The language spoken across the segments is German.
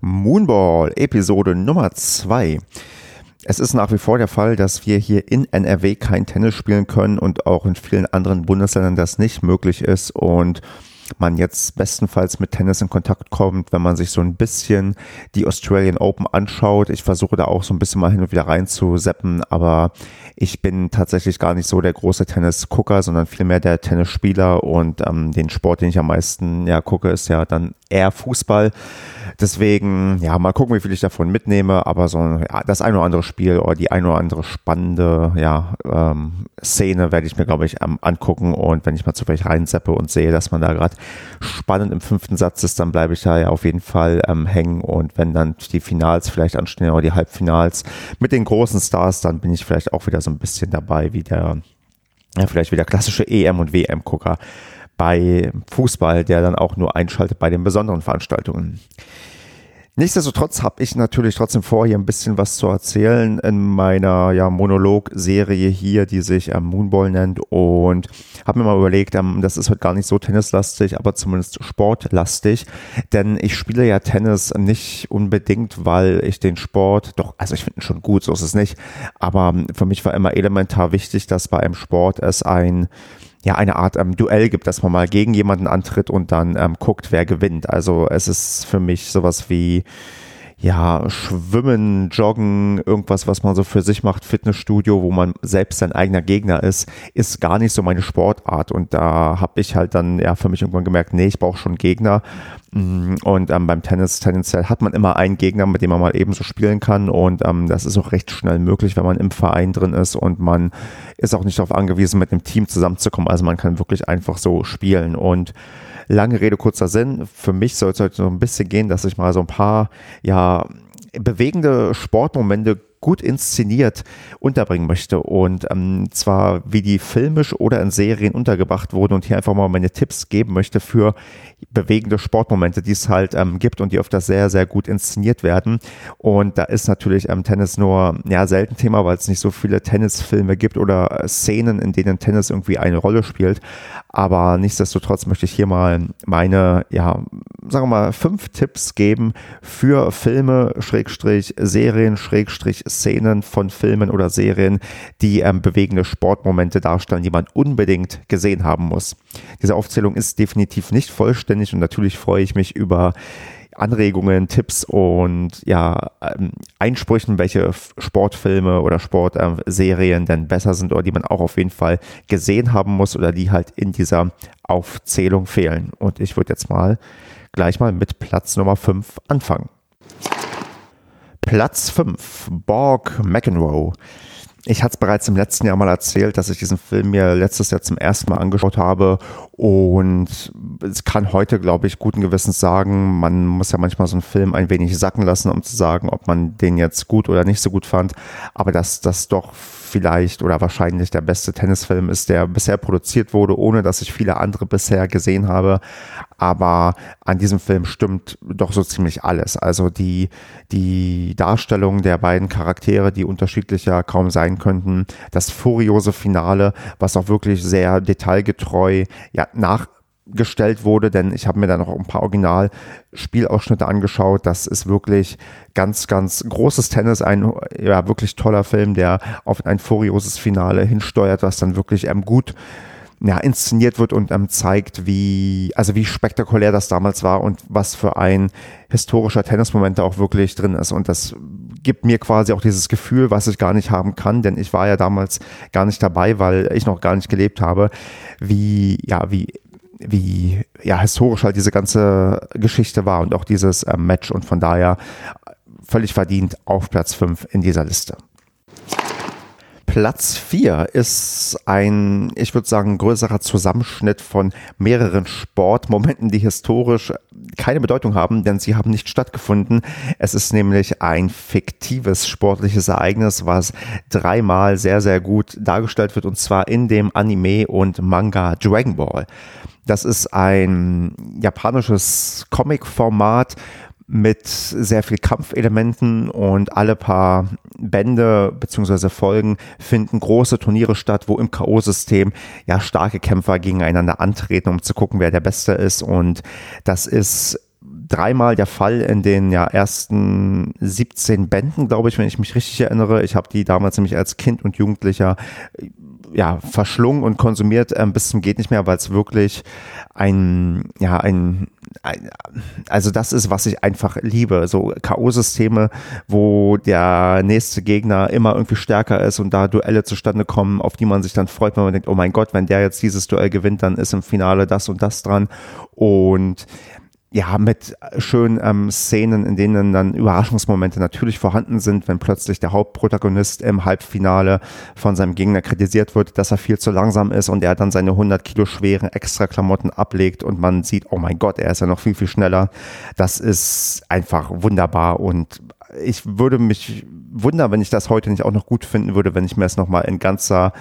Moonball, Episode Nummer 2. Es ist nach wie vor der Fall, dass wir hier in NRW kein Tennis spielen können und auch in vielen anderen Bundesländern das nicht möglich ist und man jetzt bestenfalls mit Tennis in Kontakt kommt, wenn man sich so ein bisschen die Australian Open anschaut. Ich versuche da auch so ein bisschen mal hin und wieder reinzuseppen, aber ich bin tatsächlich gar nicht so der große Tennis-Gucker, sondern vielmehr der Tennisspieler und ähm, den Sport, den ich am meisten ja gucke, ist ja dann eher Fußball. Deswegen, ja, mal gucken, wie viel ich davon mitnehme, aber so ja, das ein oder andere Spiel oder die ein oder andere spannende ja, ähm, Szene werde ich mir, glaube ich, ähm, angucken und wenn ich mal zufällig reinseppe und sehe, dass man da gerade spannend im fünften Satz ist, dann bleibe ich da ja auf jeden Fall ähm, hängen und wenn dann die Finals vielleicht anstehen oder die Halbfinals mit den großen Stars, dann bin ich vielleicht auch wieder so ein bisschen dabei wie der, ja, vielleicht wie der klassische EM- und WM-Gucker bei Fußball, der dann auch nur einschaltet bei den besonderen Veranstaltungen. Nichtsdestotrotz habe ich natürlich trotzdem vor, hier ein bisschen was zu erzählen in meiner ja, Monolog-Serie hier, die sich ähm, Moonball nennt. Und habe mir mal überlegt, ähm, das ist heute gar nicht so tennislastig, aber zumindest sportlastig, denn ich spiele ja Tennis nicht unbedingt, weil ich den Sport, doch, also ich finde ihn schon gut, so ist es nicht, aber für mich war immer elementar wichtig, dass bei einem Sport es ein ja eine Art ähm, Duell gibt, dass man mal gegen jemanden antritt und dann ähm, guckt, wer gewinnt. Also es ist für mich sowas wie ja, Schwimmen, Joggen, irgendwas, was man so für sich macht, Fitnessstudio, wo man selbst sein eigener Gegner ist, ist gar nicht so meine Sportart. Und da habe ich halt dann ja für mich irgendwann gemerkt, nee, ich brauche schon Gegner. Mm, und ähm, beim Tennis tendenziell hat man immer einen Gegner, mit dem man mal ebenso spielen kann. Und ähm, das ist auch recht schnell möglich, wenn man im Verein drin ist und man ist auch nicht darauf angewiesen, mit einem Team zusammenzukommen. Also man kann wirklich einfach so spielen. Und Lange Rede, kurzer Sinn. Für mich soll es heute so ein bisschen gehen, dass ich mal so ein paar, ja, bewegende Sportmomente gut inszeniert unterbringen möchte. Und ähm, zwar wie die filmisch oder in Serien untergebracht wurden und hier einfach mal meine Tipps geben möchte für bewegende Sportmomente, die es halt ähm, gibt und die oft sehr, sehr gut inszeniert werden. Und da ist natürlich ähm, Tennis nur ja selten Thema, weil es nicht so viele Tennisfilme gibt oder Szenen, in denen Tennis irgendwie eine Rolle spielt. Aber nichtsdestotrotz möchte ich hier mal meine, ja, sagen wir mal, fünf Tipps geben für Filme, Schrägstrich, Serien, Schrägstrich, Szenen von Filmen oder Serien, die ähm, bewegende Sportmomente darstellen, die man unbedingt gesehen haben muss. Diese Aufzählung ist definitiv nicht vollständig und natürlich freue ich mich über Anregungen, Tipps und ja, ähm, Einsprüchen, welche Sportfilme oder Sportserien denn besser sind oder die man auch auf jeden Fall gesehen haben muss oder die halt in dieser Aufzählung fehlen. Und ich würde jetzt mal gleich mal mit Platz Nummer 5 anfangen. Platz 5, Borg McEnroe. Ich hatte es bereits im letzten Jahr mal erzählt, dass ich diesen Film mir letztes Jahr zum ersten Mal angeschaut habe und es kann heute, glaube ich, guten Gewissens sagen, man muss ja manchmal so einen Film ein wenig sacken lassen, um zu sagen, ob man den jetzt gut oder nicht so gut fand, aber dass das doch vielleicht oder wahrscheinlich der beste Tennisfilm ist, der bisher produziert wurde, ohne dass ich viele andere bisher gesehen habe. Aber an diesem Film stimmt doch so ziemlich alles. Also die, die Darstellung der beiden Charaktere, die unterschiedlicher kaum sein könnten, das furiose Finale, was auch wirklich sehr detailgetreu ja, nach gestellt wurde, denn ich habe mir da noch ein paar Original-Spielausschnitte angeschaut. Das ist wirklich ganz, ganz großes Tennis, ein ja, wirklich toller Film, der auf ein furioses Finale hinsteuert, was dann wirklich ähm, gut ja, inszeniert wird und ähm, zeigt, wie, also wie spektakulär das damals war und was für ein historischer Tennismoment da auch wirklich drin ist. Und das gibt mir quasi auch dieses Gefühl, was ich gar nicht haben kann, denn ich war ja damals gar nicht dabei, weil ich noch gar nicht gelebt habe, wie, ja, wie wie ja, historisch halt diese ganze Geschichte war und auch dieses äh, Match und von daher völlig verdient auf Platz 5 in dieser Liste. Platz 4 ist ein, ich würde sagen, größerer Zusammenschnitt von mehreren Sportmomenten, die historisch keine Bedeutung haben, denn sie haben nicht stattgefunden. Es ist nämlich ein fiktives sportliches Ereignis, was dreimal sehr, sehr gut dargestellt wird, und zwar in dem Anime und Manga Dragon Ball. Das ist ein japanisches Comic-Format mit sehr viel Kampfelementen und alle paar Bände bzw. Folgen finden große Turniere statt, wo im K.O.-System ja starke Kämpfer gegeneinander antreten, um zu gucken, wer der Beste ist. Und das ist dreimal der Fall in den ja, ersten 17 Bänden, glaube ich, wenn ich mich richtig erinnere. Ich habe die damals nämlich als Kind und Jugendlicher ja, verschlungen und konsumiert ähm, bis zum geht nicht mehr, weil es wirklich ein, ja, ein, ein, also das ist, was ich einfach liebe. So K.O.-Systeme, wo der nächste Gegner immer irgendwie stärker ist und da Duelle zustande kommen, auf die man sich dann freut, wenn man denkt, oh mein Gott, wenn der jetzt dieses Duell gewinnt, dann ist im Finale das und das dran. Und ja, mit schönen ähm, Szenen, in denen dann Überraschungsmomente natürlich vorhanden sind, wenn plötzlich der Hauptprotagonist im Halbfinale von seinem Gegner kritisiert wird, dass er viel zu langsam ist und er dann seine 100 Kilo schweren Extraklamotten ablegt und man sieht, oh mein Gott, er ist ja noch viel, viel schneller. Das ist einfach wunderbar und ich würde mich wundern, wenn ich das heute nicht auch noch gut finden würde, wenn ich mir es nochmal in ganzer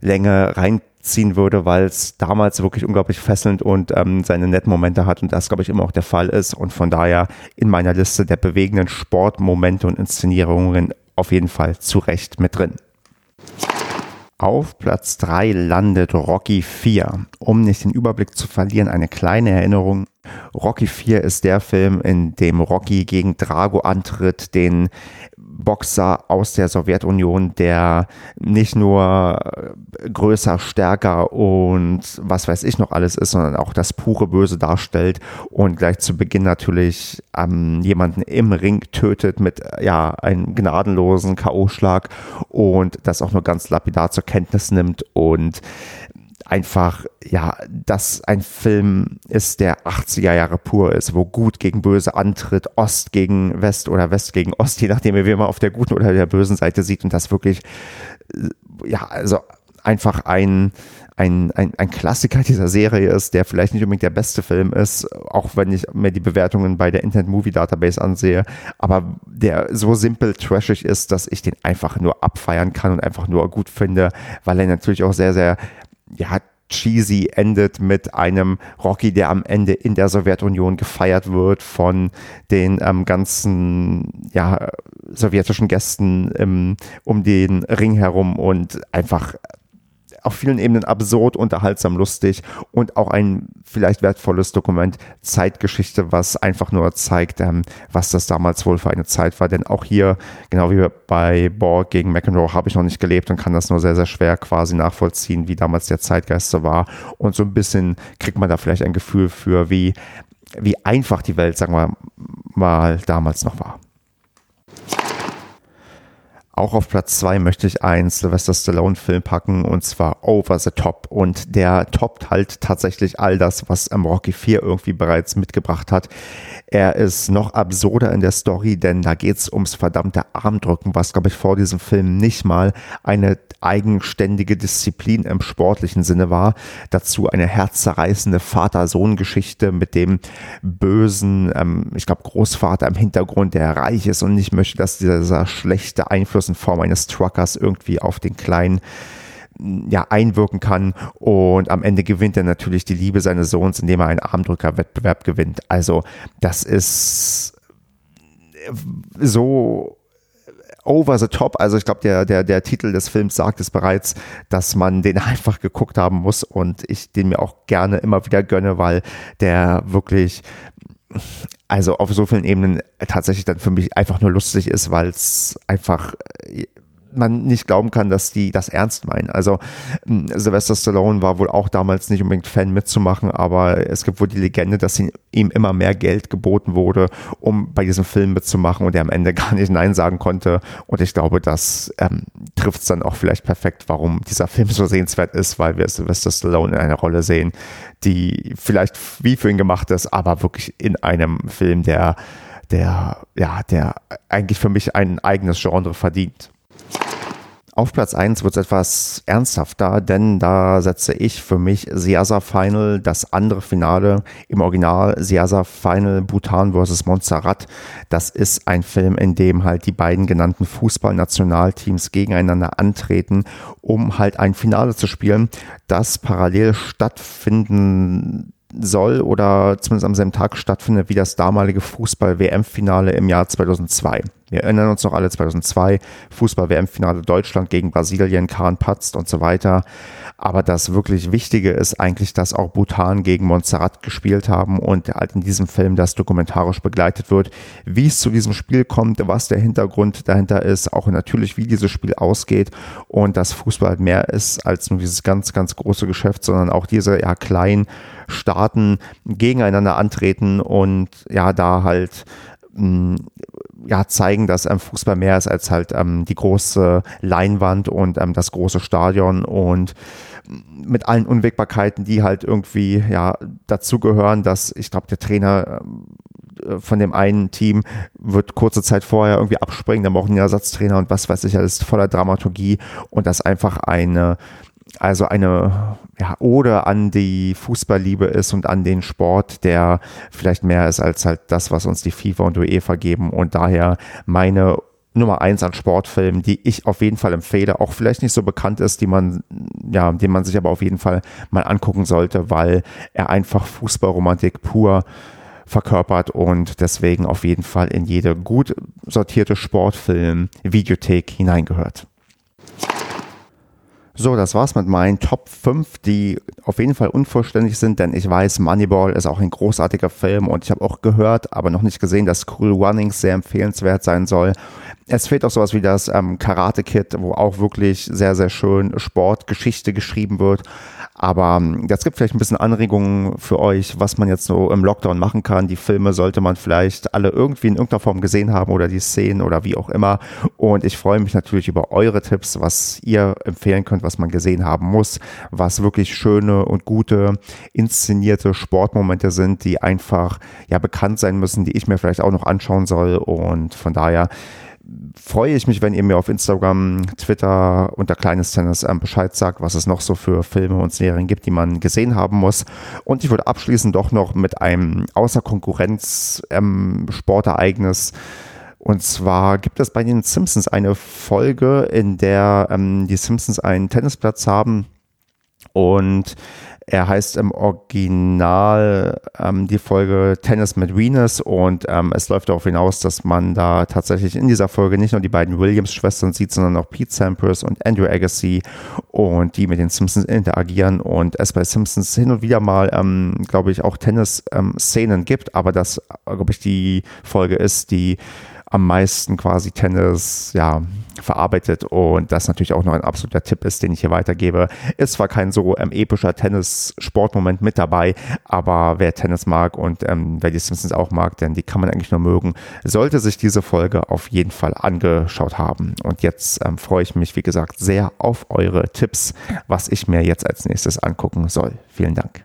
Länge rein ziehen würde, weil es damals wirklich unglaublich fesselnd und ähm, seine netten Momente hat und das, glaube ich, immer auch der Fall ist und von daher in meiner Liste der bewegenden Sportmomente und Inszenierungen auf jeden Fall zu Recht mit drin. Auf Platz 3 landet Rocky 4. Um nicht den Überblick zu verlieren, eine kleine Erinnerung. Rocky 4 ist der Film, in dem Rocky gegen Drago antritt, den Boxer aus der Sowjetunion, der nicht nur größer, stärker und was weiß ich noch alles ist, sondern auch das pure Böse darstellt und gleich zu Beginn natürlich ähm, jemanden im Ring tötet mit ja einem gnadenlosen K.O.-Schlag und das auch nur ganz lapidar zur Kenntnis nimmt und einfach, ja, dass ein Film ist, der 80er Jahre pur ist, wo Gut gegen Böse antritt, Ost gegen West oder West gegen Ost, je nachdem, wie man auf der guten oder der bösen Seite sieht und das wirklich, äh, ja, also einfach ein, ein, ein, ein Klassiker dieser Serie ist, der vielleicht nicht unbedingt der beste Film ist, auch wenn ich mir die Bewertungen bei der Internet Movie Database ansehe, aber der so simpel trashig ist, dass ich den einfach nur abfeiern kann und einfach nur gut finde, weil er natürlich auch sehr, sehr ja, cheesy endet mit einem Rocky, der am Ende in der Sowjetunion gefeiert wird von den ähm, ganzen ja, sowjetischen Gästen im, um den Ring herum und einfach auf vielen Ebenen absurd, unterhaltsam, lustig und auch ein vielleicht wertvolles Dokument Zeitgeschichte, was einfach nur zeigt, ähm, was das damals wohl für eine Zeit war. Denn auch hier, genau wie bei Borg gegen McEnroe, habe ich noch nicht gelebt und kann das nur sehr, sehr schwer quasi nachvollziehen, wie damals der Zeitgeist so war. Und so ein bisschen kriegt man da vielleicht ein Gefühl für, wie, wie einfach die Welt, sagen wir mal, damals noch war. Auch auf Platz zwei möchte ich einen Sylvester Stallone Film packen und zwar Over the Top und der toppt halt tatsächlich all das, was am Rocky 4 irgendwie bereits mitgebracht hat. Er ist noch absurder in der Story, denn da geht's ums verdammte Armdrücken, was glaube ich vor diesem Film nicht mal eine eigenständige Disziplin im sportlichen Sinne war. Dazu eine herzzerreißende Vater-Sohn-Geschichte mit dem bösen, ähm, ich glaube Großvater im Hintergrund, der reich ist und nicht möchte, dass dieser schlechte Einfluss Einfluss in Form eines Truckers irgendwie auf den kleinen ja, einwirken kann und am Ende gewinnt er natürlich die Liebe seines Sohns, indem er einen Armdrückerwettbewerb gewinnt. Also das ist so over the top. Also ich glaube, der, der, der Titel des Films sagt es bereits, dass man den einfach geguckt haben muss und ich den mir auch gerne immer wieder gönne, weil der wirklich also auf so vielen Ebenen tatsächlich dann für mich einfach nur lustig ist, weil es einfach man nicht glauben kann, dass die das ernst meinen. Also hm, Sylvester Stallone war wohl auch damals nicht unbedingt Fan mitzumachen, aber es gibt wohl die Legende, dass ihm immer mehr Geld geboten wurde, um bei diesem Film mitzumachen und er am Ende gar nicht Nein sagen konnte. Und ich glaube, das ähm, trifft es dann auch vielleicht perfekt, warum dieser Film so sehenswert ist, weil wir Sylvester Stallone in einer Rolle sehen, die vielleicht wie für ihn gemacht ist, aber wirklich in einem Film, der der, ja, der eigentlich für mich ein eigenes Genre verdient. Auf Platz 1 wird es etwas ernsthafter, denn da setze ich für mich Siasa Final, das andere Finale im Original Siasa Final Bhutan vs. Montserrat. Das ist ein Film, in dem halt die beiden genannten Fußballnationalteams gegeneinander antreten, um halt ein Finale zu spielen, das parallel stattfinden soll oder zumindest am selben Tag stattfindet wie das damalige Fußball-WM-Finale im Jahr 2002. Wir erinnern uns noch alle 2002, Fußball-WM-Finale Deutschland gegen Brasilien, Kahn patzt und so weiter. Aber das wirklich Wichtige ist eigentlich, dass auch Bhutan gegen Montserrat gespielt haben und halt in diesem Film das dokumentarisch begleitet wird, wie es zu diesem Spiel kommt, was der Hintergrund dahinter ist, auch natürlich, wie dieses Spiel ausgeht und dass Fußball halt mehr ist als nur dieses ganz, ganz große Geschäft, sondern auch diese ja kleinen Staaten gegeneinander antreten und ja, da halt mh, ja, zeigen, dass ähm, Fußball mehr ist als halt ähm, die große Leinwand und ähm, das große Stadion und mit allen Unwägbarkeiten, die halt irgendwie ja dazugehören, dass ich glaube, der Trainer äh, von dem einen Team wird kurze Zeit vorher irgendwie abspringen, dann braucht ein Ersatztrainer und was weiß ich alles voller Dramaturgie und das einfach eine also eine ja, Ode an die Fußballliebe ist und an den Sport, der vielleicht mehr ist als halt das, was uns die FIFA und UEFA geben und daher meine Nummer eins an Sportfilmen, die ich auf jeden Fall empfehle, auch vielleicht nicht so bekannt ist, die man, ja, den man sich aber auf jeden Fall mal angucken sollte, weil er einfach Fußballromantik pur verkörpert und deswegen auf jeden Fall in jede gut sortierte Sportfilm-Videothek hineingehört. So, das war's mit meinen Top 5, die auf jeden Fall unvollständig sind, denn ich weiß, Moneyball ist auch ein großartiger Film und ich habe auch gehört, aber noch nicht gesehen, dass Cool Runnings sehr empfehlenswert sein soll. Es fehlt auch sowas wie das ähm, Karate Kid, wo auch wirklich sehr, sehr schön Sportgeschichte geschrieben wird. Aber ähm, das gibt vielleicht ein bisschen Anregungen für euch, was man jetzt so im Lockdown machen kann. Die Filme sollte man vielleicht alle irgendwie in irgendeiner Form gesehen haben oder die Szenen oder wie auch immer. Und ich freue mich natürlich über eure Tipps, was ihr empfehlen könnt, was man gesehen haben muss, was wirklich schöne und gute inszenierte Sportmomente sind, die einfach ja bekannt sein müssen, die ich mir vielleicht auch noch anschauen soll. Und von daher freue ich mich, wenn ihr mir auf Instagram, Twitter unter Kleines Tennis ähm, Bescheid sagt, was es noch so für Filme und Serien gibt, die man gesehen haben muss. Und ich würde abschließen doch noch mit einem außer Konkurrenz ähm, Sportereignis. Und zwar gibt es bei den Simpsons eine Folge, in der ähm, die Simpsons einen Tennisplatz haben und er heißt im Original ähm, die Folge Tennis mit Venus. Und ähm, es läuft darauf hinaus, dass man da tatsächlich in dieser Folge nicht nur die beiden Williams-Schwestern sieht, sondern auch Pete Sampras und Andrew Agassi und die mit den Simpsons interagieren und es bei Simpsons hin und wieder mal, ähm, glaube ich, auch Tennis-Szenen ähm, gibt, aber das, glaube ich, die Folge ist, die am meisten quasi Tennis, ja, verarbeitet und das natürlich auch noch ein absoluter Tipp ist, den ich hier weitergebe. Ist zwar kein so ähm, epischer Tennis-Sportmoment mit dabei, aber wer Tennis mag und ähm, wer die Simpsons auch mag, denn die kann man eigentlich nur mögen, sollte sich diese Folge auf jeden Fall angeschaut haben. Und jetzt ähm, freue ich mich, wie gesagt, sehr auf eure Tipps, was ich mir jetzt als nächstes angucken soll. Vielen Dank.